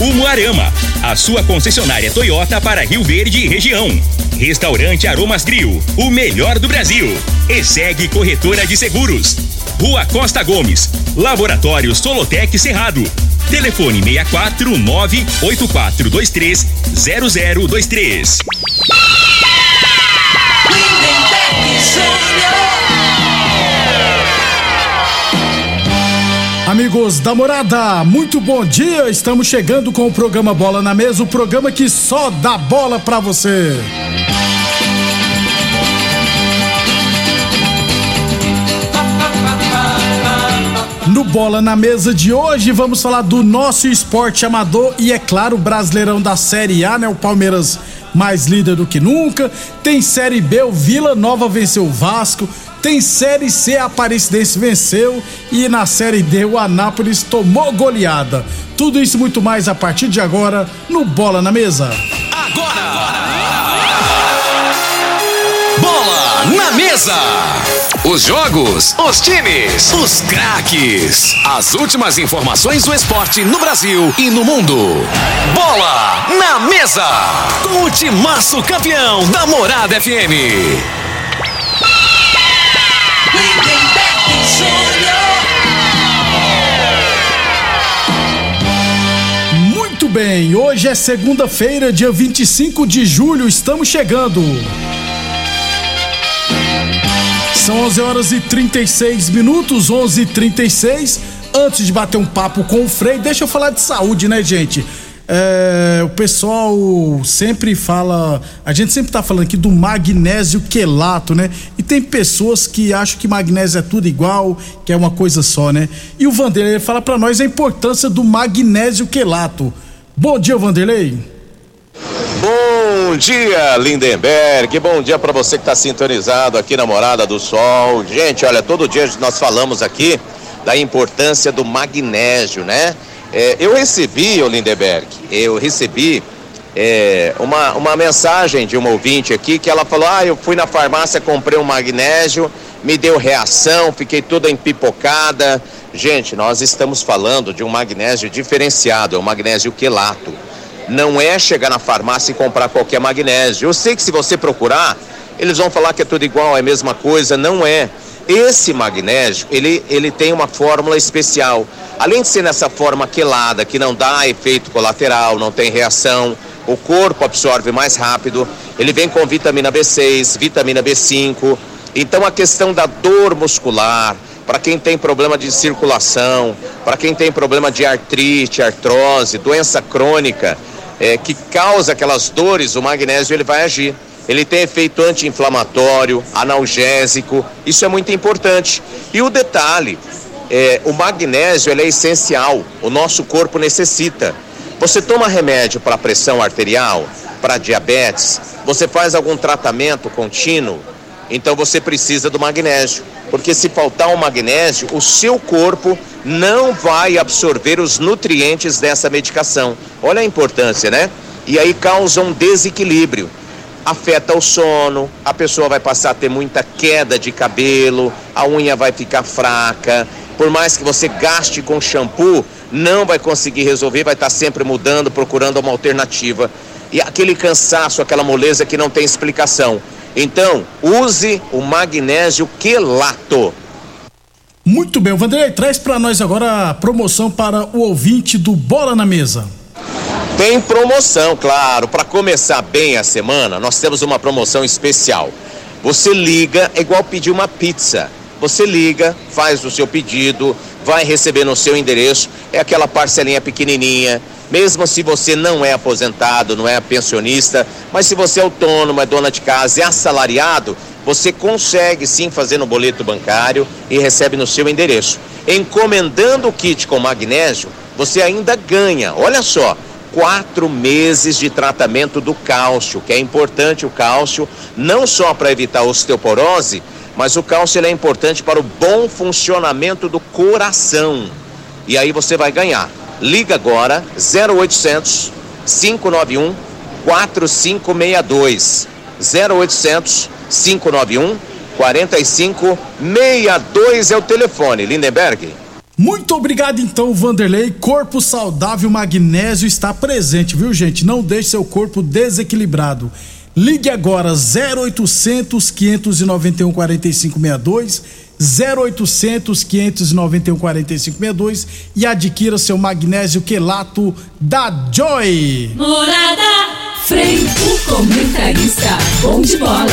Umuarama, a sua concessionária Toyota para Rio Verde e região. Restaurante Aromas Grill, o melhor do Brasil. E segue Corretora de Seguros. Rua Costa Gomes, Laboratório Solotec Cerrado. Telefone 64 98423 0023. Amigos da morada, muito bom dia. Estamos chegando com o programa Bola na Mesa o programa que só dá bola pra você. No Bola na Mesa de hoje, vamos falar do nosso esporte amador e, é claro, o Brasileirão da Série A, né? O Palmeiras mais líder do que nunca. Tem Série B, o Vila Nova venceu o Vasco. Tem Série C, a Aparecidense venceu. E na Série D, o Anápolis tomou goleada. Tudo isso e muito mais a partir de agora no Bola na Mesa. Agora! agora. Bola na Mesa! Os jogos, os times, os craques. As últimas informações do esporte no Brasil e no mundo. Bola na mesa. Com o timaço campeão da Morada FM. Muito bem, hoje é segunda-feira, dia 25 de julho, estamos chegando. São 11 horas e 36 minutos, 11 e 36 Antes de bater um papo com o Frei, deixa eu falar de saúde, né, gente? É, o pessoal sempre fala, a gente sempre tá falando aqui do magnésio quelato, né? E tem pessoas que acham que magnésio é tudo igual, que é uma coisa só, né? E o Vanderlei fala para nós a importância do magnésio quelato. Bom dia, Vanderlei. Bom dia, Lindenberg. Bom dia para você que está sintonizado aqui na Morada do Sol. Gente, olha, todo dia nós falamos aqui da importância do magnésio, né? É, eu recebi, o Lindenberg, eu recebi é, uma, uma mensagem de uma ouvinte aqui que ela falou: Ah, eu fui na farmácia, comprei um magnésio, me deu reação, fiquei toda empipocada. Gente, nós estamos falando de um magnésio diferenciado, é um magnésio quelato não é chegar na farmácia e comprar qualquer magnésio. Eu sei que se você procurar, eles vão falar que é tudo igual, é a mesma coisa, não é. Esse magnésio, ele, ele tem uma fórmula especial. Além de ser nessa forma quelada, que não dá efeito colateral, não tem reação, o corpo absorve mais rápido, ele vem com vitamina B6, vitamina B5. Então a questão da dor muscular, para quem tem problema de circulação, para quem tem problema de artrite, artrose, doença crônica, é, que causa aquelas dores, o magnésio ele vai agir. Ele tem efeito anti-inflamatório, analgésico, isso é muito importante. E o detalhe, é, o magnésio é essencial, o nosso corpo necessita. Você toma remédio para pressão arterial, para diabetes, você faz algum tratamento contínuo, então você precisa do magnésio. Porque se faltar o magnésio, o seu corpo não vai absorver os nutrientes dessa medicação. Olha a importância, né? E aí causa um desequilíbrio. Afeta o sono, a pessoa vai passar a ter muita queda de cabelo, a unha vai ficar fraca. Por mais que você gaste com shampoo, não vai conseguir resolver, vai estar sempre mudando, procurando uma alternativa. E aquele cansaço, aquela moleza que não tem explicação. Então, use o magnésio quelato. Muito bem, o Vanderlei traz para nós agora a promoção para o ouvinte do Bola na Mesa. Tem promoção, claro. Para começar bem a semana, nós temos uma promoção especial. Você liga, é igual pedir uma pizza. Você liga, faz o seu pedido, vai receber no seu endereço, é aquela parcelinha pequenininha. Mesmo se você não é aposentado, não é pensionista, mas se você é autônomo, é dona de casa, é assalariado, você consegue sim fazer no boleto bancário e recebe no seu endereço. Encomendando o kit com magnésio, você ainda ganha, olha só, quatro meses de tratamento do cálcio, que é importante o cálcio, não só para evitar osteoporose, mas o cálcio é importante para o bom funcionamento do coração. E aí você vai ganhar. Liga agora 0800 591 4562. 0800 591 4562 é o telefone. Lindenberg. Muito obrigado então, Vanderlei. Corpo saudável, magnésio está presente, viu, gente? Não deixe seu corpo desequilibrado. Ligue agora 0800 591 4562 0800 591 4562 e adquira seu magnésio quelato da Joy. Morada Frei, o comentarista, bom de bola.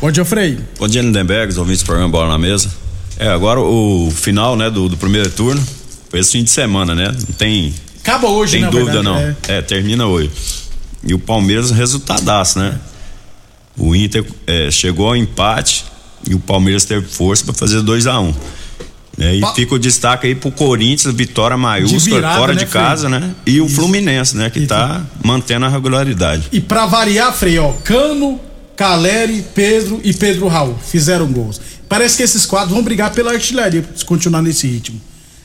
Bom dia, Frei. Bom dia, Lindenberg, os ouvintes do programa Bola na Mesa. É, agora o final, né, do, do primeiro turno foi esse fim de semana, né? Não tem. Acaba hoje, Tem né, dúvida, verdade, não. É. termina hoje. E o Palmeiras, resultadaço, né? O Inter é, chegou ao empate e o Palmeiras teve força para fazer 2 a 1 um. É, e Pa- fica o destaque aí pro Corinthians, vitória maiúscula, virada, fora né, de Frei? casa, né? E o Isso. Fluminense, né? Que Isso. tá mantendo a regularidade. E pra variar, Frei, ó, Cano, Caleri, Pedro e Pedro Raul fizeram gols. Parece que esses quadros vão brigar pela artilharia se continuar nesse ritmo.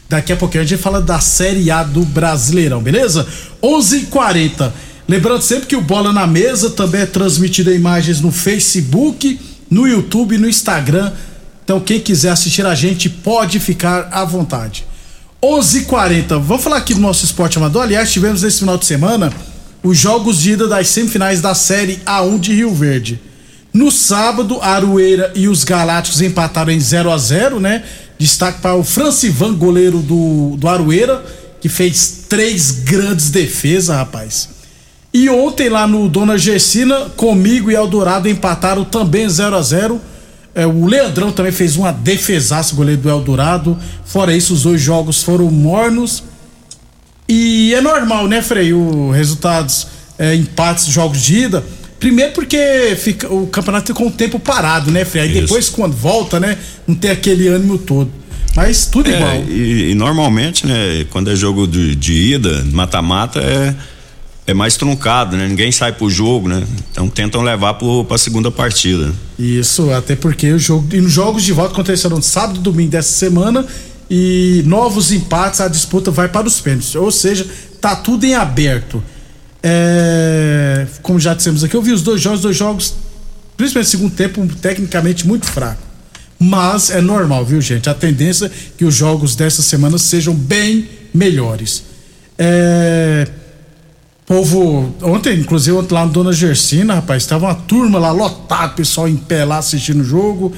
Daqui a pouquinho a gente fala da Série A do Brasileirão, beleza? 11:40. Lembrando sempre que o Bola na Mesa também é transmitido em imagens no Facebook, no YouTube, no Instagram. Então quem quiser assistir a gente pode ficar à vontade. 11:40. Vamos falar aqui do nosso esporte amador. Aliás, tivemos esse final de semana os jogos de ida das semifinais da Série A1 de Rio Verde. No sábado, Arueira e os Galácticos empataram em 0 a 0 né? Destaque para o Francivan, goleiro do, do Arueira, que fez três grandes defesas, rapaz. E ontem lá no Dona Gersina, comigo e Eldorado empataram também 0 a 0 é, O Leandrão também fez uma defesaça, goleiro do Eldorado. Fora isso, os dois jogos foram mornos. E é normal, né, Frei? Resultados, é, empates, jogos de ida. Primeiro porque fica, o campeonato ficou um tempo parado, né, Frei? Aí Isso. depois, quando volta, né, não tem aquele ânimo todo. Mas tudo igual. É, e, e normalmente, né, quando é jogo de, de ida, mata-mata, é, é mais truncado, né? Ninguém sai pro jogo, né? Então tentam levar pro, pra segunda partida. Isso, até porque o jogo. E nos jogos de volta aconteceram sábado e domingo dessa semana. E novos empates, a disputa vai para os pênaltis. Ou seja, tá tudo em aberto. É, como já dissemos aqui, eu vi os dois jogos, dois jogos, principalmente no segundo tempo, tecnicamente muito fraco. Mas é normal, viu, gente? A tendência é que os jogos dessa semana sejam bem melhores. É. Povo, ontem, inclusive, lá no Dona Gersina, rapaz, tava uma turma lá lotada, pessoal em pé lá assistindo o jogo.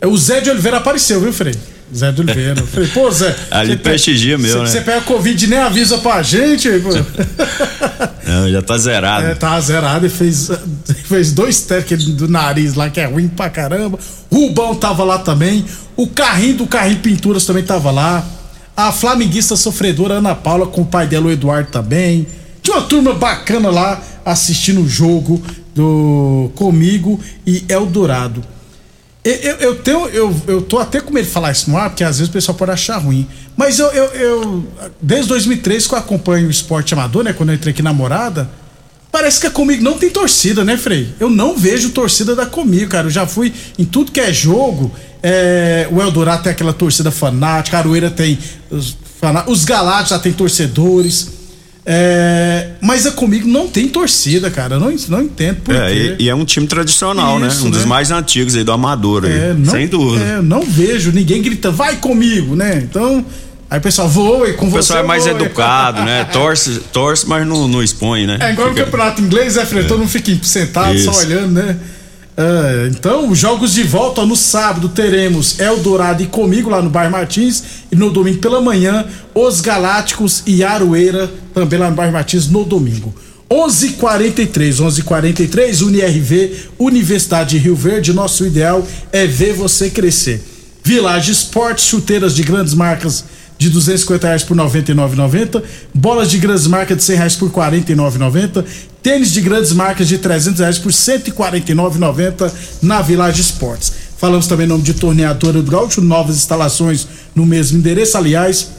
É, O Zé de Oliveira apareceu, viu, Frei? Zé de Oliveira. Falei, pô, Zé. Ali prestigia mesmo, você- né? Você pega Covid e nem avisa pra gente. pô. Não, já tá zerado. É, tá zerado e fez, fez dois testes do nariz lá, que é ruim pra caramba. Rubão tava lá também. O carrinho do carrinho Pinturas também tava lá. A flamenguista sofredora Ana Paula com o pai dela, o Eduardo, também. Tinha uma turma bacana lá assistindo o jogo do comigo e Eldorado. Eu, eu, tenho, eu, eu tô até com medo de falar isso no ar, porque às vezes o pessoal pode achar ruim. Mas eu, eu, eu desde 2003 que eu acompanho o esporte amador, né? Quando eu entrei aqui na morada, parece que a comigo não tem torcida, né, Frei? Eu não vejo torcida da comigo, cara. Eu já fui em tudo que é jogo. é, o Eldorado tem aquela torcida fanática, a Aroeira tem os, os Galácticos já tem torcedores. É, mas a comigo não tem torcida, cara. Eu não, não entendo por É, quê. e, e é um time tradicional, Isso, né? Um dos né? mais antigos aí do Amador aí. É, não, sem dúvida. É, não vejo ninguém gritando, vai comigo, né? Então, aí o pessoal voa e com o você. pessoal é mais educado, né? Torce, torce, mas não, não expõe, né? É igual no Fica- campeonato inglês, é, Fred? Todo mundo fica sentado, só Isso. olhando, né? É, então, os jogos de volta no sábado teremos Eldorado e comigo lá no bairro Martins e no domingo pela manhã os Galácticos e Aroeira também lá no bairro Martins no domingo. 11:43, 11:43 UniRV, Universidade de Rio Verde. Nosso ideal é ver você crescer. Village Esportes, chuteiras de grandes marcas de 250 reais por 99,90, bolas de grandes marcas de 100 reais por 49,90, tênis de grandes marcas de 300 reais por 149,90 na Village Esportes. Falamos também em nome de Torneadora do Gaúcho, novas instalações no mesmo endereço. Aliás,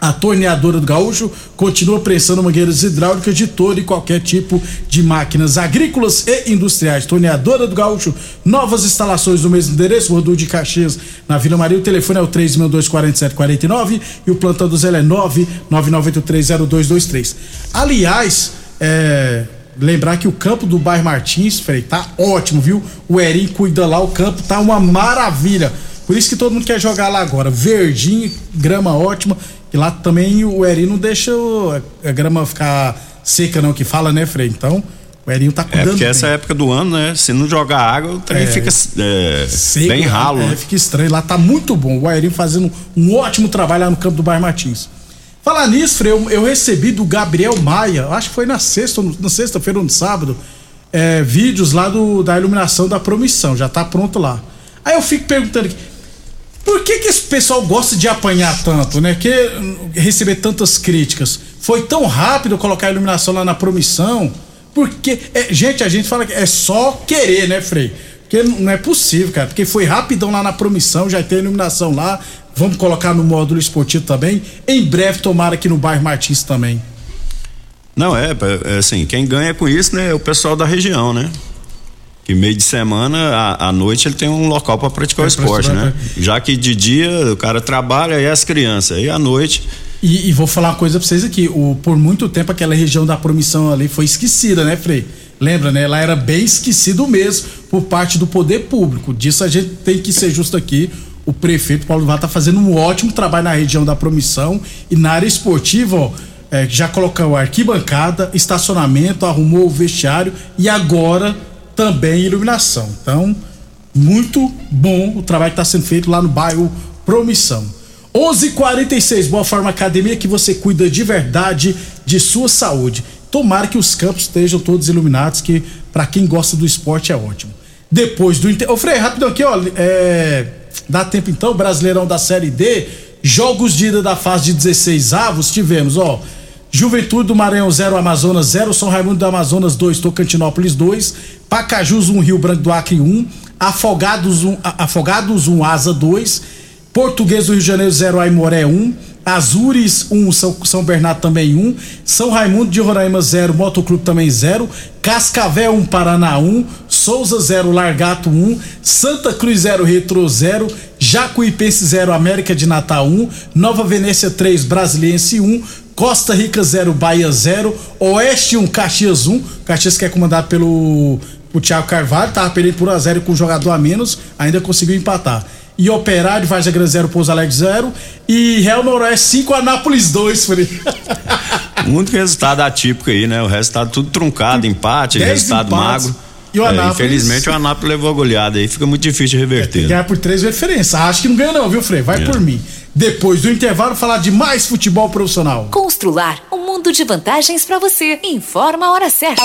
a torneadora do Gaúcho continua prensando mangueiras hidráulicas de todo e qualquer tipo de máquinas agrícolas e industriais. Torneadora do Gaúcho, novas instalações no mesmo endereço, Rodul de Caxias, na Vila Maria. O telefone é o 3624749 e o plantão do Zé é 999830223. Aliás, é, lembrar que o campo do bairro Martins, Frei, tá ótimo, viu? O Eri cuida lá, o campo tá uma maravilha. Por isso que todo mundo quer jogar lá agora. Verdinho, grama ótima. E lá também o Eri não deixa a grama ficar seca, não, que fala, né, Frei? Então, o Erinho tá cuidando. É porque essa época do ano, né? Se não jogar água, o trem é, fica é, seco, bem ralo. É, né? fica estranho. Lá tá muito bom. O Erinho fazendo um ótimo trabalho lá no campo do bairro Martins. Falar nisso, Frei, eu, eu, recebi do Gabriel Maia, acho que foi na sexta, na sexta-feira ou no sábado, é, vídeos lá do, da iluminação da promissão. Já tá pronto lá. Aí eu fico perguntando aqui, por que, que esse pessoal gosta de apanhar tanto, né? Que receber tantas críticas? Foi tão rápido colocar a iluminação lá na promissão? Porque, é, gente, a gente fala que é só querer, né, Frei? Porque não é possível, cara. Porque foi rapidão lá na promissão, já tem iluminação lá. Vamos colocar no módulo esportivo também. Em breve, tomara aqui no bairro Martins também. Não, é, é assim, quem ganha com isso, né, é o pessoal da região, né? Que meio de semana, à, noite, ele tem um local para praticar é, o esporte, né? Já que de dia o cara trabalha e as crianças, e à noite. E, e, vou falar uma coisa pra vocês aqui: o, por muito tempo aquela região da promissão ali foi esquecida, né, Frei? Lembra, né? Ela era bem esquecido mesmo por parte do poder público. Disso a gente tem que ser justo aqui. O prefeito Paulo Vá tá fazendo um ótimo trabalho na região da promissão e na área esportiva, ó, é, já colocou arquibancada, estacionamento, arrumou o vestiário e agora também iluminação. Então, muito bom o trabalho que está sendo feito lá no bairro Promissão. 11:46 Boa Forma Academia que você cuida de verdade de sua saúde. Tomara que os campos estejam todos iluminados, que para quem gosta do esporte é ótimo. Depois do Ô Frei, rapidão aqui, ó. É, dá tempo então, Brasileirão da Série D, jogos de ida da fase de 16 avos, tivemos, ó. Juventude do Maranhão 0, Amazonas 0, São Raimundo do Amazonas 2, Tocantinópolis 2, Pacajus 1, Rio Branco do Acre 1, Afogados 1, Afogados 1 Asa 2, Português do Rio de Janeiro 0, Aimoré 1, Azures 1, São, São Bernardo também 1, São Raimundo de Roraima 0, Motoclube também 0, Cascavel 1, Paraná 1, Souza 0, Largato 1, Santa Cruz 0, Retro 0, Jacuipense 0, América de Natal 1, Nova Venécia 3, Brasiliense 1, Costa Rica 0, Bahia 0, Oeste 1, Caxias 1, Caxias que é comandado pelo o Thiago Carvalho, tava perdendo por 1 a 0 com um jogador a menos, ainda conseguiu empatar. E Operário, Vargas Grande 0, Pouso Alegre 0 e Real Noroeste 5, Anápolis 2, Felipe. Muito resultado atípico aí, né? O resultado tudo truncado, empate, resultado empates. magro. E o Anápolis. É, infelizmente o Anápolis levou a goleada aí, fica muito difícil de reverter. É, ganhar por três diferença. Acho que não ganha, não, viu, Frei? Vai é. por mim. Depois do intervalo, falar de mais futebol profissional. Constrular um mundo de vantagens para você. Informa a hora certa.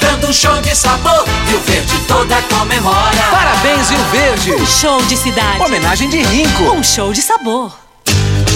dando um show de sabor. Rio Verde toda comemora. Parabéns, Rio Verde. Um show de cidade. Homenagem de Rinco. Um show de sabor.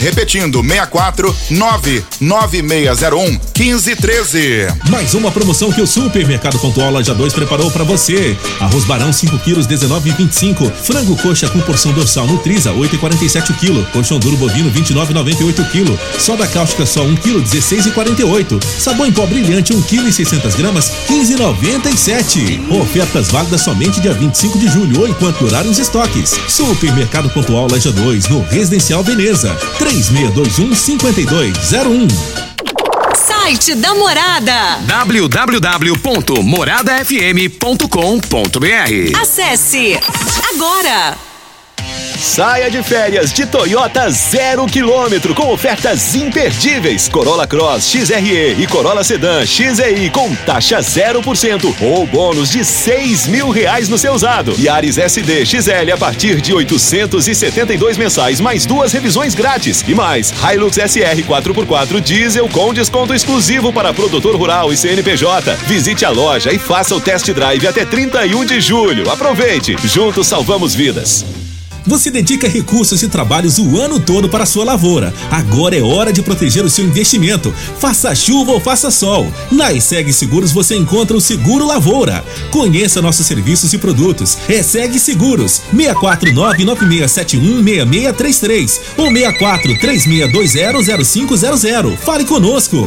Repetindo, 64 99601 1513. Mais uma promoção que o Supermercado Pontual Loja 2 preparou para você. Arroz Barão 5 quilos 19,25. Frango coxa com porção dorsal Nutriza 8,47 kg. Colchão duro bovino 29,98 kg. Soda cáustica só 1 kg 16,48. Sabão em pó brilhante 1 kg e 600 gramas 15,97. Ofertas válidas somente dia 25 de julho ou enquanto durarem os estoques. Supermercado Pontual Loja 2 no Residencial Veneza 3621 5201. Site da Morada. www.moradafm.com.br Acesse agora. Saia de férias de Toyota zero quilômetro com ofertas imperdíveis. Corolla Cross XRE e Corolla Sedan XEI com taxa 0% ou bônus de seis mil reais no seu usado. Yaris SD XL a partir de 872 mensais mais duas revisões grátis e mais Hilux SR 4x4 diesel com desconto exclusivo para produtor rural e CNPJ. Visite a loja e faça o test drive até 31 de julho. Aproveite, juntos salvamos vidas. Você dedica recursos e trabalhos o ano todo para a sua lavoura. Agora é hora de proteger o seu investimento. Faça chuva ou faça sol. Na ESEG Seguros você encontra o Seguro Lavoura. Conheça nossos serviços e produtos. ESEG Seguros 64996716633 ou 6436200500. Fale conosco.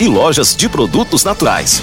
e lojas de produtos naturais.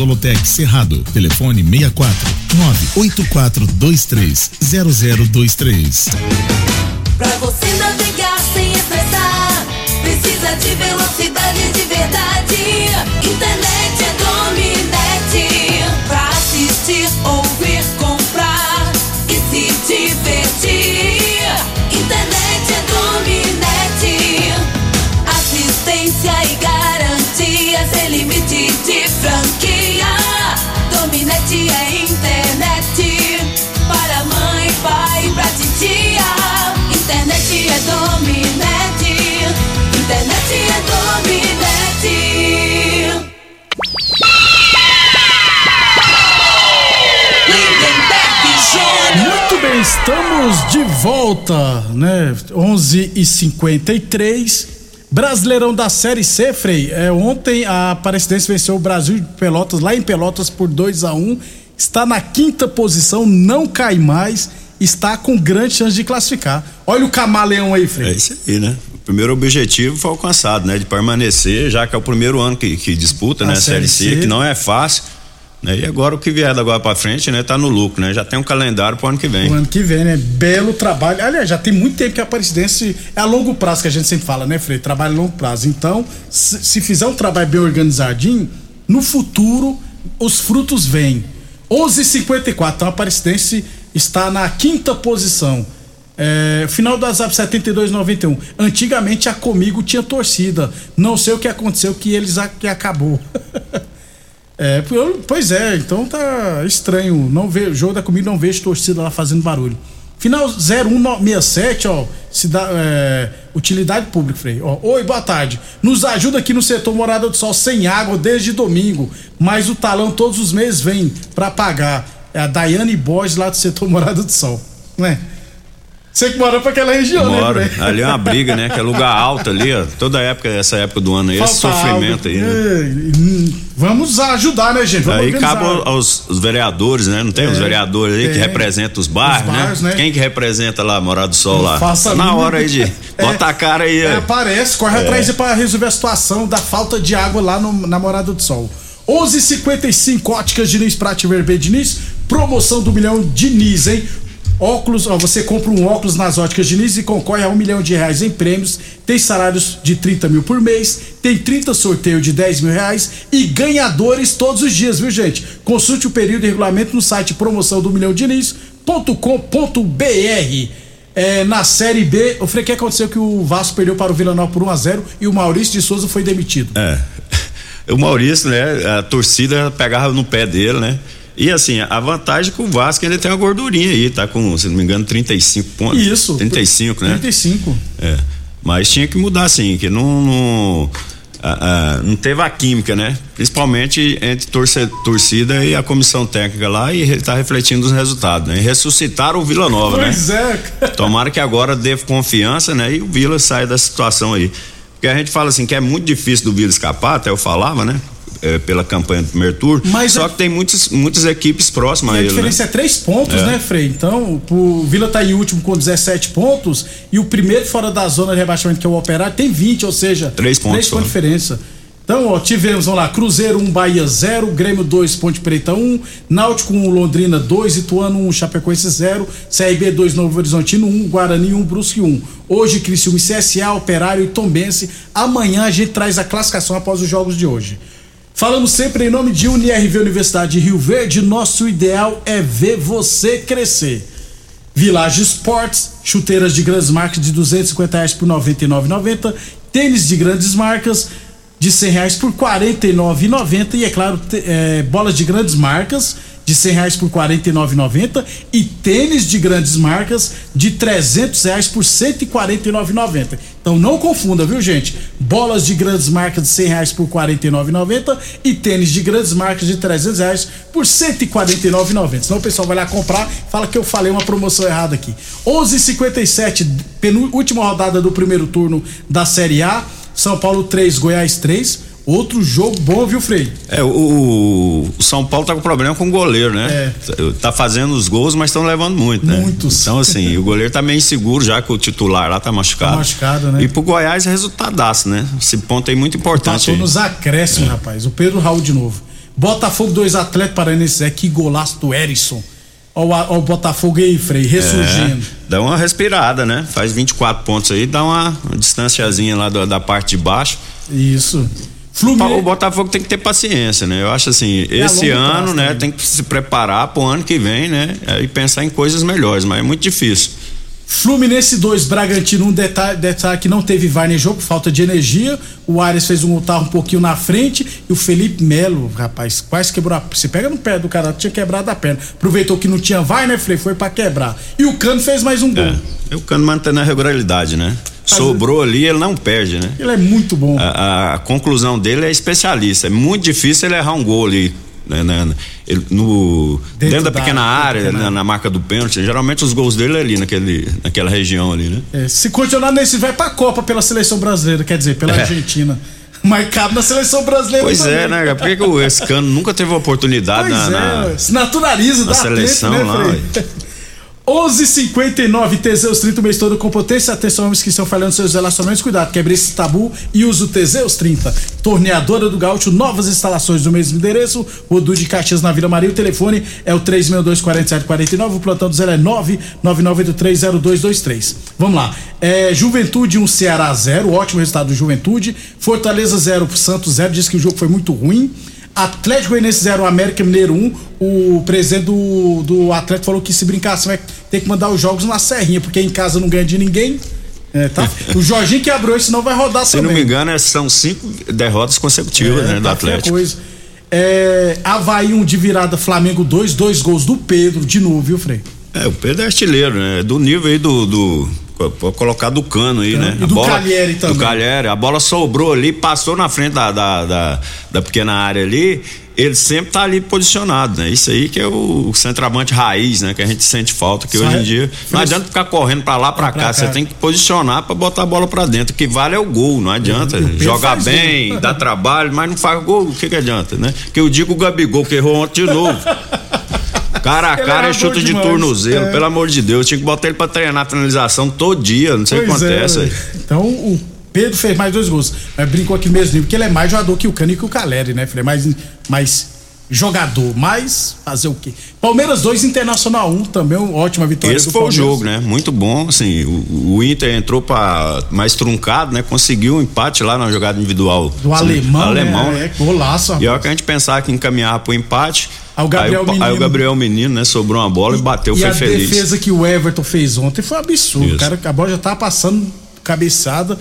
Cerrado. Telefone 64 98423 0023. Pra você navegar sem estressar, precisa de velocidade de verdade. Internet é Dominete. Pra assistir, ouvir, comprar e se divertir. Internet é Dominete. Assistência e garantia sem limite de franquia. Dominete é internet para mãe, pai, pra titia. Internet é Dominete. Internet é Dominete. bem, estamos de volta, né? 11 e 53 Brasileirão da Série C, Frei. É, ontem a Aparecidense venceu o Brasil de Pelotas, lá em Pelotas, por 2 a 1 Está na quinta posição, não cai mais, está com grande chance de classificar. Olha o camaleão aí, Frei. É isso aí, né? O primeiro objetivo foi alcançado, né? De permanecer, já que é o primeiro ano que, que disputa, a né? Série C, C, que não é fácil né? E agora o que vier da agora para frente, né, tá no lucro, né? Já tem um calendário pro ano que vem. O ano que vem, né? Belo trabalho. Aliás, já tem muito tempo que a Aparecidense é a longo prazo que a gente sempre fala, né, Frei? Trabalho a longo prazo. Então, se, se fizer um trabalho bem organizadinho, no futuro os frutos vêm. 11:54. Então a Aparecidense está na quinta posição. É, final do WhatsApp 7291. Antigamente a Comigo tinha torcida. Não sei o que aconteceu que eles que acabou. É, pois é, então tá estranho. Não ver, jogo da comida não vejo torcida lá fazendo barulho. Final 0167, ó, cidade, é, utilidade pública, Frei. Ó, Oi, boa tarde. Nos ajuda aqui no setor Morada do Sol sem água desde domingo, mas o talão todos os meses vem para pagar. É a Daiane Borges lá do setor Morada do Sol, né? Você que mora pra aquela região, Moro. né? Ali é uma briga, né? Que é lugar alto ali, ó. Toda época, essa época do ano aí, esse sofrimento aí, né? Vamos ajudar, né, gente? Vamos aí cabe aos, aos, vereadores, né? Não tem é, os vereadores aí é, que representam os bairros, os bairros né? né? Quem que representa lá, Morado do Sol lá? Faça Na hora aí de. É, bota a cara aí. É, aparece, corre é. atrás para resolver a situação da falta de água lá no, na Morada do Sol. 11:55 Óticas Diniz Prate Vermelho Diniz, promoção do milhão Diniz, hein? Óculos, ó, você compra um óculos nas óticas Diniz e concorre a um milhão de reais em prêmios. Tem salários de 30 mil por mês, tem 30 sorteio de 10 mil reais e ganhadores todos os dias, viu gente? Consulte o período e regulamento no site promoção do milhão Diniz.com.br. É, na Série B, o que aconteceu que o Vasco perdeu para o Vila Nova por 1 a 0 e o Maurício de Souza foi demitido. É. O Maurício, né? A torcida pegava no pé dele, né? E assim, a vantagem é que o Vasco ainda tem uma gordurinha aí, tá com, se não me engano, 35 pontos. Isso. 35, né? 35. É. Mas tinha que mudar assim, que não. não não teve a química, né? Principalmente entre torce, torcida e a comissão técnica lá e está refletindo os resultados, né? E ressuscitaram o Vila Nova, pois né? Pois é. Tomara que agora dê confiança, né? E o Vila saia da situação aí. Porque a gente fala assim que é muito difícil do Vila escapar, até eu falava, né? É, pela campanha do primeiro turno. Mas só a... que tem muitas, muitas equipes próximas e a ele. Diferença né? é três pontos, é. né, Frei? Então, o Vila tá em último com 17 pontos e o primeiro fora da zona de rebaixamento, que é o Operário, tem 20, ou seja, três pontos. Três pontos de diferença. Então, ó, tivemos, vamos lá, Cruzeiro 1, um, Bahia 0, Grêmio 2, Ponte Preta 1, um, Náutico 1, um, Londrina 2, Ituano 1, um, Chapecoense 0, CRB 2, Novo Horizontino 1, um, Guarani 1, um, Brusque 1. Um. Hoje, Criciúma CSA, Operário e Tombense. Amanhã a gente traz a classificação após os jogos de hoje. Falamos sempre em nome de UniRV Universidade de Rio Verde. Nosso ideal é ver você crescer. Village Sports, chuteiras de grandes marcas de 250 reais por 99,90, tênis de grandes marcas de 100 reais por 49,90 e é claro é, bolas de grandes marcas de 100 reais por 49,90 e tênis de grandes marcas de 300 reais por 149,90. Então não confunda, viu gente? Bolas de grandes marcas de 100 reais por 49,90 e tênis de grandes marcas de 300 reais por 149,90. Senão o pessoal vai lá comprar, fala que eu falei uma promoção errada aqui. 11:57 penúltima rodada do primeiro turno da Série A. São Paulo 3, Goiás 3. Outro jogo bom, viu, Frei? É, o, o, São Paulo tá com problema com o goleiro, né? É. Tá fazendo os gols, mas estão levando muito, né? Muitos. Então, assim, o goleiro tá meio inseguro já que o titular lá tá machucado. Tá machucado, né? E pro Goiás é resultadaço, né? Esse ponto aí muito importante. Passou nos acréscimos, é. rapaz. O Pedro Raul de novo. Botafogo, dois atletas paranaenses. É que golaço do Erisson. Olha o Botafogo aí, Frei, ressurgindo. É, dá uma respirada, né? Faz 24 pontos aí, dá uma, uma distanciazinha lá da, da parte de baixo. Isso. Fluminense. O Botafogo tem que ter paciência, né? Eu acho assim, é esse ano, né, tem que se preparar pro ano que vem, né? E pensar em coisas melhores, mas é muito difícil. Fluminense 2, Bragantino 1, um detalhe, detalhe que não teve VAR nem jogo, falta de energia. O Ares fez um carro um pouquinho na frente e o Felipe Melo, rapaz, quase quebrou a. Se pega no pé do cara, tinha quebrado a perna. Aproveitou que não tinha VAR, né, Frei? Foi para quebrar. E o Cano fez mais um gol. É, o Cano mantendo a regularidade, né? Sobrou ali, ele não perde, né? Ele é muito bom. A, a, conclusão dele é especialista. É muito difícil ele errar um gol ali né, né, ele, no, dentro, Dentro da, da- pequena da área, pequena na, na marca do pênalti. Geralmente os gols dele é ali, naquele, naquela região ali, né? É, se continuar nesse, vai pra Copa pela seleção brasileira, quer dizer, pela É. Argentina. Mas cabe na seleção brasileira Pois também. é, né? cara? Por que, que o esse cano nunca teve oportunidade Pois na, é, na- se naturaliza, na dá seleção tempo, né, lá? 11:59 Teseus 30 o mês todo com potência. Atenção, homens que estão falhando seus relacionamentos. Cuidado, quebre esse tabu e use o Teseus 30. Torneadora do Gaúcho, novas instalações do mesmo endereço. Rodu de Caxias na Vila Maria. O telefone é o 362-4749. O plantão do zero é 999830223. Vamos lá. É, Juventude 1, Ceará 0. Ótimo resultado do Juventude. Fortaleza 0, Santos 0. Diz que o jogo foi muito ruim. Atlético Goianiense 0, América Mineiro 1. O presidente do, do Atlético falou que se brincar assim vai ter que mandar os jogos na Serrinha, porque em casa não ganha de ninguém. É, tá? O Jorginho que abriu, senão vai rodar Se também. não me engano, é- são cinco derrotas consecutivas, né? Do tá Atlético. coisa. É, Havaí 1 de virada, Flamengo 2, dois gols do Pedro, de novo, viu, Frei? É, o Pedro é artilheiro, né? Do nível aí do. do colocar do cano aí, né? E do Calheri também. Do Calheri. A bola sobrou ali, passou na frente da, da, da, da pequena área ali. Ele sempre tá ali posicionado, né? Isso aí que é o, o centroavante raiz, né? Que a gente sente falta, que Só hoje é- em dia. Não adianta ficar correndo pra lá, pra pra cá. cá. Você tem que posicionar pra botar a bola pra dentro. O que vale é o gol, não adianta. Pedro Jogar bem, dá trabalho, mas não faz gol, o que, que adianta, né? Que eu digo o Gabigol, que errou ontem de novo. Cara a cara é chute de tornozelo, É. pelo amor de Deus. Tinha que botar ele pra treinar a finalização todo dia, não sei o que é, acontece aí. Então o Pedro fez mais dois gols. Mas brincou aqui no mesmo nível, porque ele é mais jogador que o Cano e que o Caleri, né, filho? É mais, mais jogador, mas fazer o quê? Palmeiras 2, Internacional 1, também uma ótima vitória Esse foi o Palmeiras. jogo, né? Muito bom, assim, o, o Inter entrou para mais truncado, né? Conseguiu um empate lá na jogada individual. Do Assim, alemão, alemão, né? né? É, golaço, E a hora que a gente pensava que encaminhava pro empate, Aí o Gabriel aí, o, aí Menino- o Gabriel Menino, né? Sobrou uma bola e, bateu, e foi a feliz. defesa que o Everton fez ontem foi um absurdo. Isso. O cara, a bola já tava passando cabeçada,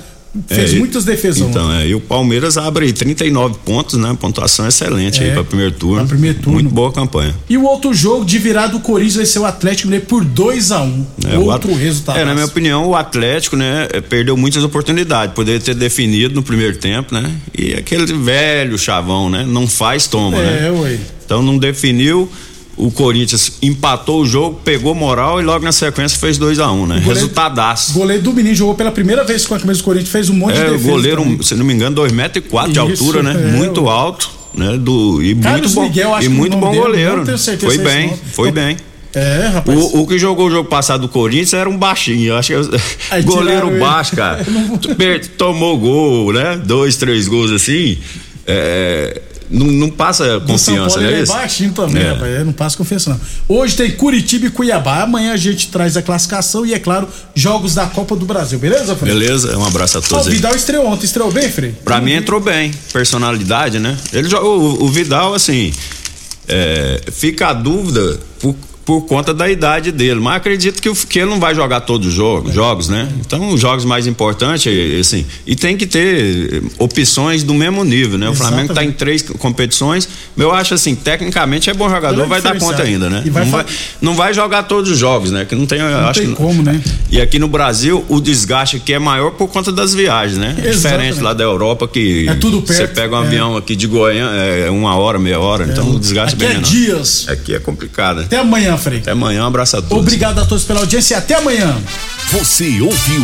fez É, e- muitas defesas ontem. Então, é, e o Palmeiras abre aí 39 pontos, né? Pontuação excelente É, aí para primeiro turno. pra primeiro turno. Muito boa campanha. E o outro jogo de virada, o Corinthians venceu o Atlético Mineiro por 2 a 1 É, o Outro resultado. É, na minha opinião, o Atlético, né, perdeu muitas oportunidades. Poderia ter definido no primeiro tempo, né? E aquele velho chavão, né? Não faz, toma, né? É, ué. Então não definiu. O Corinthians empatou o jogo, pegou moral e logo na sequência fez 2 a 1 um, né? Goleiro- Resultadaço. O goleiro do menino jogou pela primeira vez com a camisa do Corinthians, fez um monte de É, o defesa. goleiro, também. se não me engano, 2 metros e quatro de Isso, altura, né? é, muito ué. alto, né? Do, e Carlos muito bom, Miguel, acho e muito bom dele, goleiro. certeza Foi é bem, foi bem. É, rapaz. O, o que jogou o jogo passado do Corinthians era um baixinho. Acho que eu- goleiro baixo, cara. Tomou gol, né? Dois, três gols assim. é, não, não passa confiança, né? é isso? baixinho também, É. rapaz. é, Não passa confiança, não. Hoje tem Curitiba e Cuiabá. Amanhã a gente traz a classificação e, é claro, jogos da Copa do Brasil. Beleza, Frei? Beleza? Um abraço a todos o. Vidal estreou ontem. Estreou bem, Frei? Pra mim entrou bem, personalidade, né? Ele o, o Vidal, assim, é, fica a dúvida por, por conta da idade dele, mas acredito que, o- que ele não vai jogar todos os jogos, jogos, né? Então, os jogos mais importantes, é, assim, e tem que ter opções do mesmo nível, né? O Flamengo tá em três competições, eu acho assim, tecnicamente é bom jogador, é vai dar conta ainda, né? Vai não, vai, não vai jogar todos os jogos, né? Que não tem, Não acho tem que, como, né? e aqui no Brasil, o desgaste aqui é maior por conta das viagens, né? É diferente lá da Europa que É tudo você perto, pega um é. avião aqui de Goiânia, é uma hora, meia hora, então o desgaste Aqui é bem é menor. dias. Aqui é complicado. né? Até amanhã, Frei. Até amanhã, um abraço a todos. Obrigado a todos pela audiência e até amanhã. Você ouviu